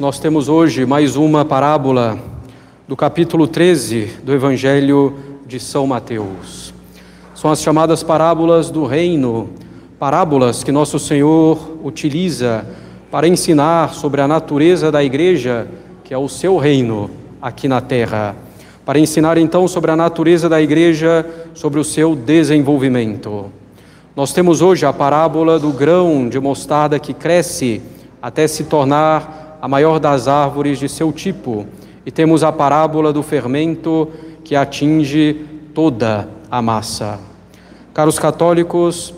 nós temos hoje mais uma parábola do capítulo 13 do Evangelho de São Mateus. São as chamadas parábolas do reino, parábolas que nosso Senhor utiliza para ensinar sobre a natureza da igreja, que é o seu reino aqui na terra, para ensinar então sobre a natureza da igreja, sobre o seu desenvolvimento. Nós temos hoje a parábola do grão de mostarda que cresce até se tornar a maior das árvores de seu tipo, e temos a parábola do fermento que atinge toda a massa. Caros católicos,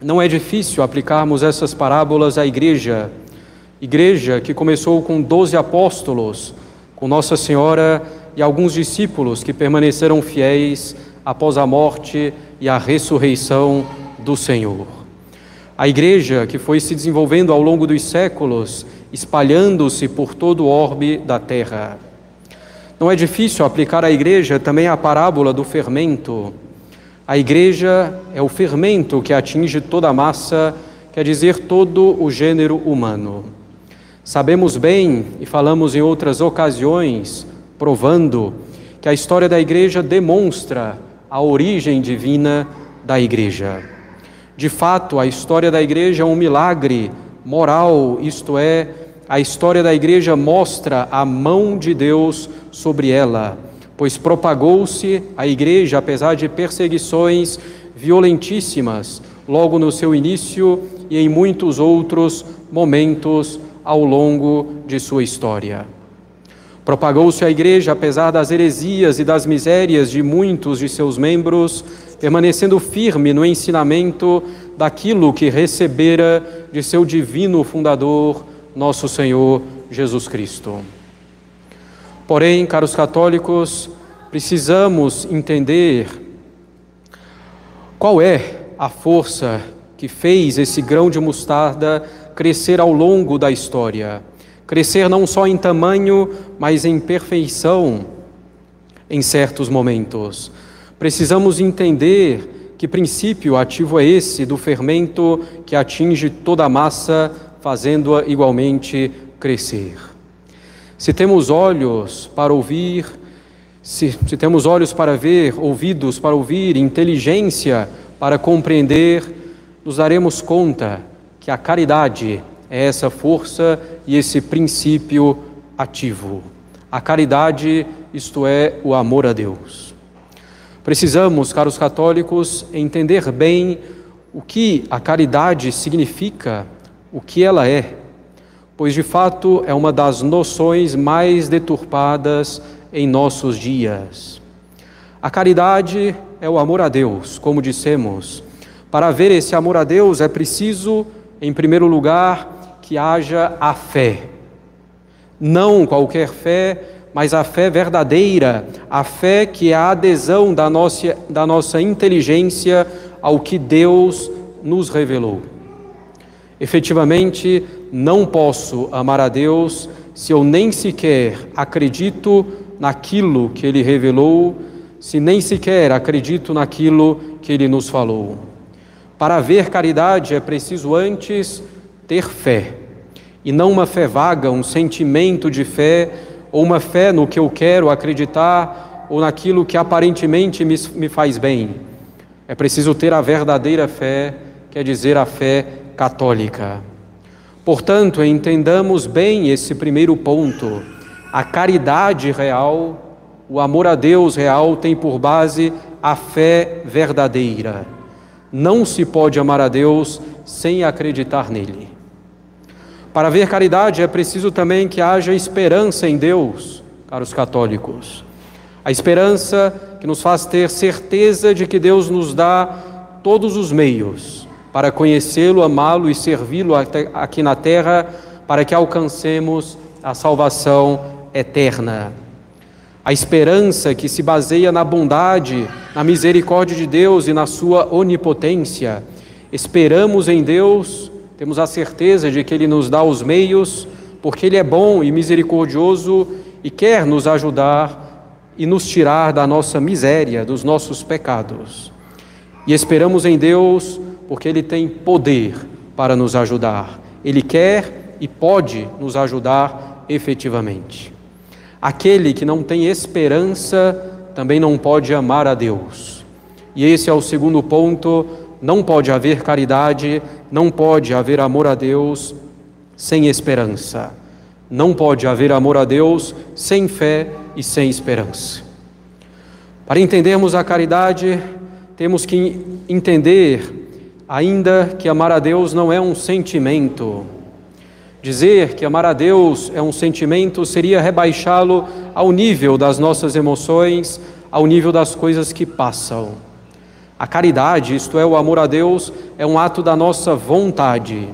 não é difícil aplicarmos essas parábolas à igreja, igreja que começou com doze apóstolos, com Nossa Senhora e alguns discípulos que permaneceram fiéis após a morte e a ressurreição do Senhor. A igreja que foi se desenvolvendo ao longo dos séculos, espalhando-se por todo o orbe da terra. Não é difícil aplicar à igreja também a parábola do fermento. A igreja é o fermento que atinge toda a massa, quer dizer, todo o gênero humano. Sabemos bem, e falamos em outras ocasiões, provando, que a história da igreja demonstra a origem divina da igreja. De fato, a história da igreja é um milagre moral, isto é, a história da igreja mostra a mão de Deus sobre ela, pois propagou-se a igreja, apesar de perseguições violentíssimas, logo no seu início e em muitos outros momentos ao longo de sua história. Propagou-se a igreja, apesar das heresias e das misérias de muitos de seus membros, permanecendo firme no ensinamento daquilo que recebera de seu divino fundador, nosso Senhor Jesus Cristo. Porém, caros católicos, precisamos entender qual é a força que fez esse grão de mostarda crescer ao longo da história. Crescer não só em tamanho, mas em perfeição em certos momentos. Precisamos entender que princípio ativo é esse do fermento que atinge toda a massa, fazendo-a igualmente crescer. Se temos olhos para ouvir, se, se, temos olhos para ver, ouvidos para ouvir, inteligência para compreender, nos daremos conta que a caridade é essa força e esse princípio ativo. A caridade, isto é, o amor a Deus. Precisamos, caros católicos, entender bem o que a caridade significa, o que ela é, pois de fato é uma das noções mais deturpadas em nossos dias. A caridade é o amor a Deus, como dissemos. Para ver esse amor a Deus é preciso, em primeiro lugar, que haja a fé. Não qualquer fé, mas a fé verdadeira, a fé que é a adesão da nossa, da nossa inteligência ao que Deus nos revelou. Efetivamente, não posso amar a Deus se eu nem sequer acredito naquilo que Ele revelou, se nem sequer acredito naquilo que Ele nos falou. Para haver caridade é preciso antes ter fé, e não uma fé vaga, um sentimento de fé ou uma fé no que eu quero acreditar ou naquilo que aparentemente me, me faz bem. É preciso ter a verdadeira fé, quer dizer, a fé católica. Portanto, entendamos bem esse primeiro ponto. A caridade real, o amor a Deus real, tem por base a fé verdadeira. Não se pode amar a Deus sem acreditar nele. Para ver caridade é preciso também que haja esperança em Deus, caros católicos. A esperança que nos faz ter certeza de que Deus nos dá todos os meios para conhecê-lo, amá-lo e servi-lo aqui na terra, para que alcancemos a salvação eterna. A esperança que se baseia na bondade, na misericórdia de Deus e na sua onipotência. Esperamos em Deus temos a certeza de que Ele nos dá os meios, porque Ele é bom e misericordioso e quer nos ajudar e nos tirar da nossa miséria, dos nossos pecados. E esperamos em Deus, porque Ele tem poder para nos ajudar. Ele quer e pode nos ajudar efetivamente. Aquele que não tem esperança também não pode amar a Deus. E esse é o segundo ponto: não pode haver caridade, não pode haver amor a Deus sem esperança. Não pode haver amor a Deus sem fé e sem esperança. Para entendermos a caridade, temos que entender ainda que amar a Deus não é um sentimento. Dizer que amar a Deus é um sentimento seria rebaixá-lo ao nível das nossas emoções, ao nível das coisas que passam. A caridade, isto é, o amor a Deus, é um ato da nossa vontade.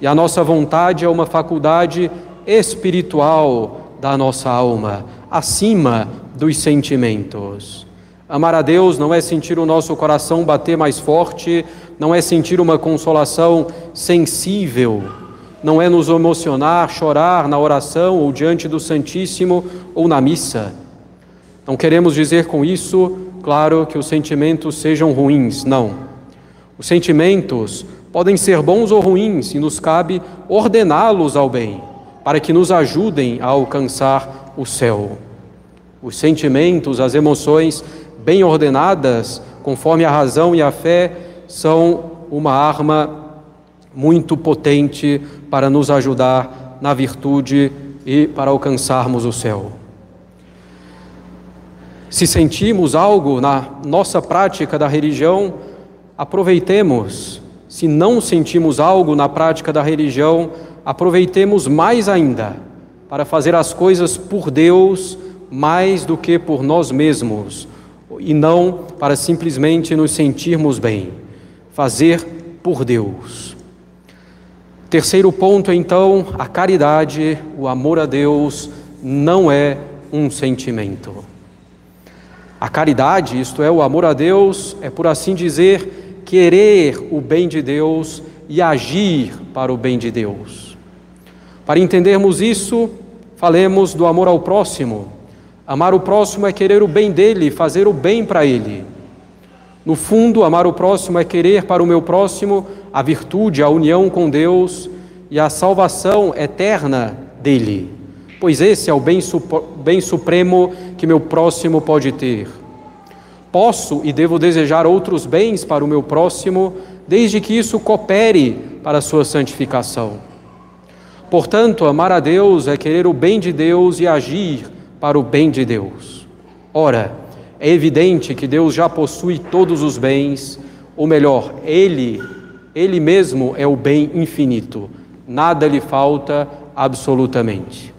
E a nossa vontade é uma faculdade espiritual da nossa alma, acima dos sentimentos. Amar a Deus não é sentir o nosso coração bater mais forte, não é sentir uma consolação sensível, não é nos emocionar, chorar na oração ou diante do Santíssimo ou na missa. Não queremos dizer com isso, claro, que os sentimentos sejam ruins, não. Os sentimentos podem ser bons ou ruins e nos cabe ordená-los ao bem para que nos ajudem a alcançar o céu. Os sentimentos, as emoções bem ordenadas, conforme a razão e a fé, são uma arma muito potente para nos ajudar na virtude e para alcançarmos o céu. Se sentimos algo na nossa prática da religião, aproveitemos. Se não sentimos algo na prática da religião, aproveitemos mais ainda para fazer as coisas por Deus mais do que por nós mesmos e não para simplesmente nos sentirmos bem. Fazer por Deus. Terceiro ponto, então, a caridade, o amor a Deus, não é um sentimento. A caridade, isto é, o amor a Deus, é por assim dizer, querer o bem de Deus e agir para o bem de Deus. Para entendermos isso, falemos do amor ao próximo. Amar o próximo é querer o bem dele, fazer o bem para ele. No fundo, amar o próximo é querer para o meu próximo a virtude, a união com Deus e a salvação eterna dele, pois esse é o bem, bem supremo que meu próximo pode ter. Posso e devo desejar outros bens para o meu próximo, desde que isso coopere para a sua santificação. Portanto, amar a Deus é querer o bem de Deus e agir para o bem de Deus. Ora, é evidente que Deus já possui todos os bens, ou melhor, Ele, Ele mesmo é o bem infinito, nada lhe falta absolutamente.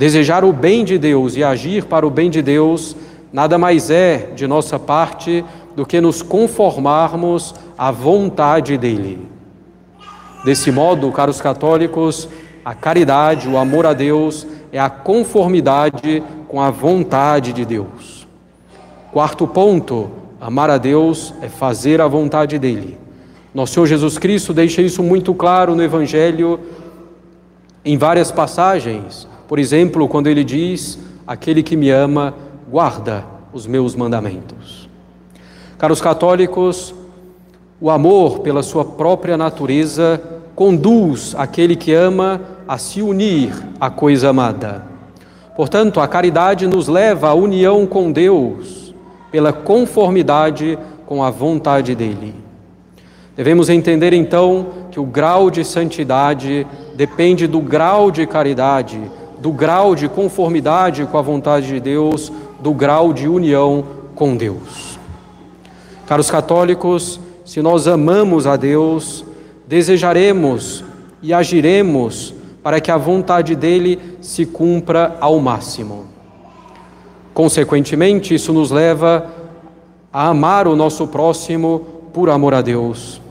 Desejar o bem de Deus e agir para o bem de Deus nada mais é, de nossa parte, do que nos conformarmos à vontade dEle. Desse modo, caros católicos, a caridade, o amor a Deus, é a conformidade com a vontade de Deus. Quarto ponto: amar a Deus é fazer a vontade dele. Nosso Senhor Jesus Cristo deixa isso muito claro no Evangelho em várias passagens. Por exemplo, quando ele diz: Aquele que me ama, guarda os meus mandamentos. Caros católicos, o amor, pela sua própria natureza, conduz aquele que ama a se unir à coisa amada. Portanto, a caridade nos leva à união com Deus, pela conformidade com a vontade dEle. Devemos entender então que o grau de santidade depende do grau de caridade, do grau de conformidade com a vontade de Deus, do grau de união com Deus. Caros católicos, se nós amamos a Deus, desejaremos e agiremos para que a vontade dele se cumpra ao máximo. Consequentemente, isso nos leva a amar o nosso próximo por amor a Deus,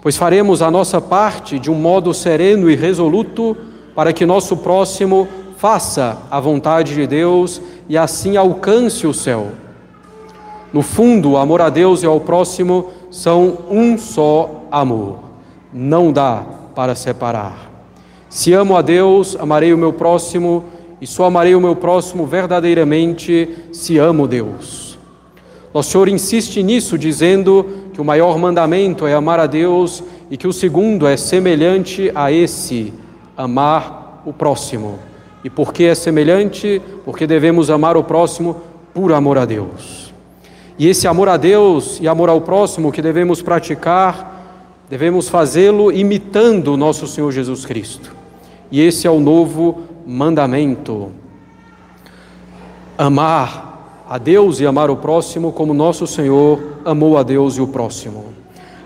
pois faremos a nossa parte de um modo sereno e resoluto para que nosso próximo faça a vontade de Deus e assim alcance o céu. No fundo, o amor a Deus e ao próximo são um só amor. Não dá para separar. Se amo a Deus, amarei o meu próximo, e só amarei o meu próximo verdadeiramente se amo Deus. Nosso Senhor insiste nisso, dizendo que o maior mandamento é amar a Deus e que o segundo é semelhante a esse, amar o próximo. E por que é semelhante? Porque devemos amar o próximo por amor a Deus. E esse amor a Deus e amor ao próximo que devemos praticar, devemos fazê-lo imitando o nosso Senhor Jesus Cristo. E esse é o novo mandamento. Amar a Deus e amar o próximo como nosso Senhor amou a Deus e o próximo.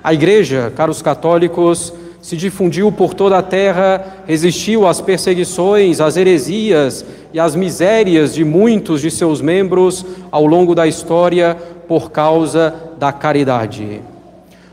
A igreja, caros católicos, se difundiu por toda a terra, resistiu às perseguições, às heresias e às misérias de muitos de seus membros ao longo da história por causa da caridade.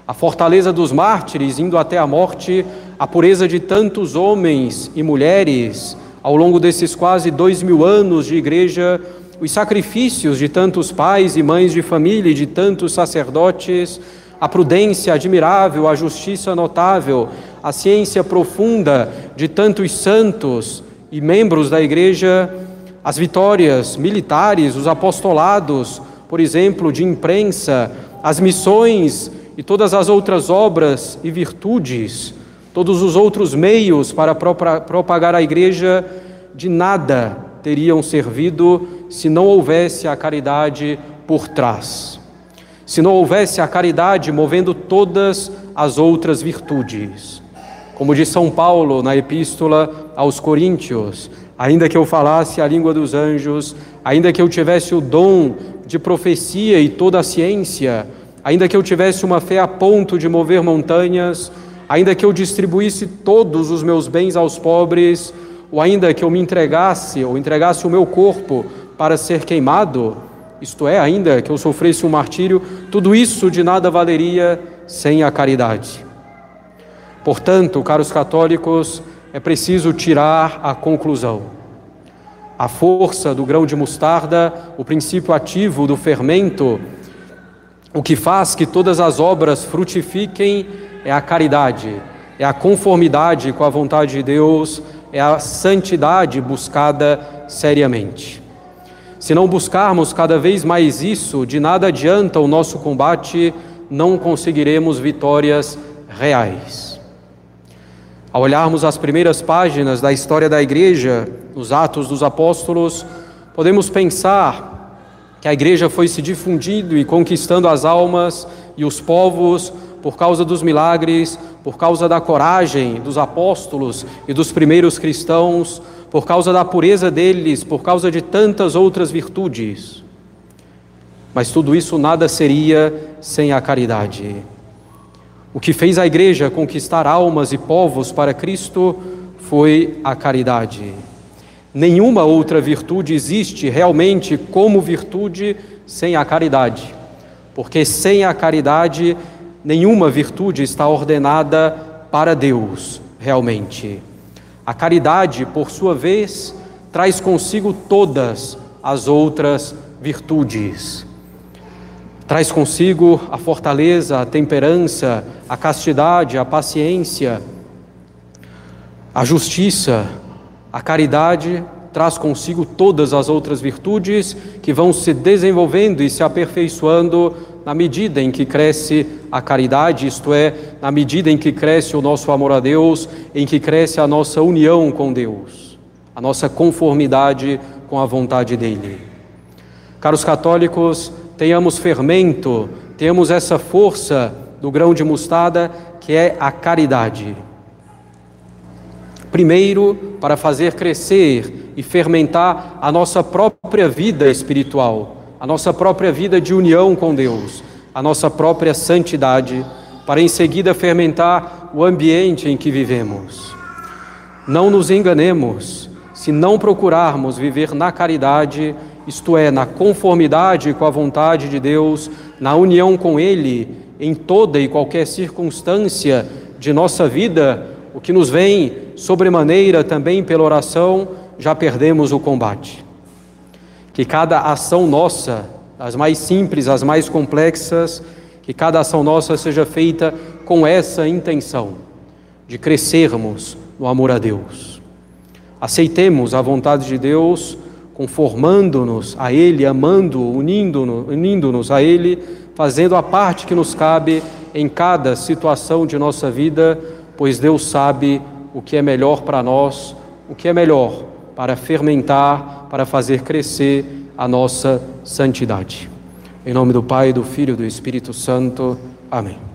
A fortaleza dos mártires, indo até a morte, a pureza de tantos homens e mulheres ao longo desses quase dois mil anos de igreja, os sacrifícios de tantos pais e mães de família e de tantos sacerdotes, a prudência admirável, a justiça notável, a ciência profunda de tantos santos e membros da igreja, as vitórias militares, os apostolados, por exemplo, de imprensa, as missões e todas as outras obras e virtudes, todos os outros meios para propagar a igreja, de nada teriam servido se não houvesse a caridade por trás se não houvesse a caridade movendo todas as outras virtudes. Como diz São Paulo na Epístola aos Coríntios, ainda que eu falasse a língua dos anjos, ainda que eu tivesse o dom de profecia e toda a ciência, ainda que eu tivesse uma fé a ponto de mover montanhas, ainda que eu distribuísse todos os meus bens aos pobres, ou ainda que eu me entregasse ou entregasse o meu corpo para ser queimado, isto é, ainda que eu sofresse um martírio, tudo isso de nada valeria sem a caridade. Portanto, caros católicos, é preciso tirar a conclusão. A força do grão de mostarda, o princípio ativo do fermento, o que faz que todas as obras frutifiquem é a caridade, é a conformidade com a vontade de Deus, é a santidade buscada seriamente. Se não buscarmos cada vez mais isso, de nada adianta o nosso combate, não conseguiremos vitórias reais. Ao olharmos as primeiras páginas da história da igreja, nos Atos dos Apóstolos, podemos pensar que a igreja foi se difundindo e conquistando as almas e os povos por causa dos milagres, por causa da coragem dos apóstolos e dos primeiros cristãos, por causa da pureza deles, por causa de tantas outras virtudes. Mas tudo isso nada seria sem a caridade. O que fez a igreja conquistar almas e povos para Cristo foi a caridade. Nenhuma outra virtude existe realmente como virtude sem a caridade, porque sem a caridade nenhuma virtude está ordenada para Deus realmente. A caridade, por sua vez, traz consigo todas as outras virtudes. Traz consigo a fortaleza, a temperança, a castidade, a paciência, a justiça. A caridade traz consigo todas as outras virtudes que vão se desenvolvendo e se aperfeiçoando na medida em que cresce a caridade, isto é, na medida em que cresce o nosso amor a Deus, em que cresce a nossa união com Deus, a nossa conformidade com a vontade dEle. Caros católicos, tenhamos fermento, tenhamos essa força do grão de mostarda que é a caridade. Primeiro, para fazer crescer e fermentar a nossa própria vida espiritual a nossa própria vida de união com Deus, a nossa própria santidade, para em seguida fermentar o ambiente em que vivemos. Não nos enganemos, se não procurarmos viver na caridade, isto é, na conformidade com a vontade de Deus, na união com Ele, em toda e qualquer circunstância de nossa vida, o que nos vem sobremaneira também pela oração, já perdemos o combate que cada ação nossa, as mais simples, as mais complexas, que cada ação nossa seja feita com essa intenção de crescermos no amor a Deus. Aceitemos a vontade de Deus, conformando-nos a Ele, amando, unindo-nos unindo a Ele, fazendo a parte que nos cabe em cada situação de nossa vida, pois Deus sabe o que é melhor para nós, o que é melhor para fermentar, para fazer crescer a nossa santidade. Em nome do Pai, do Filho e do Espírito Santo. Amém.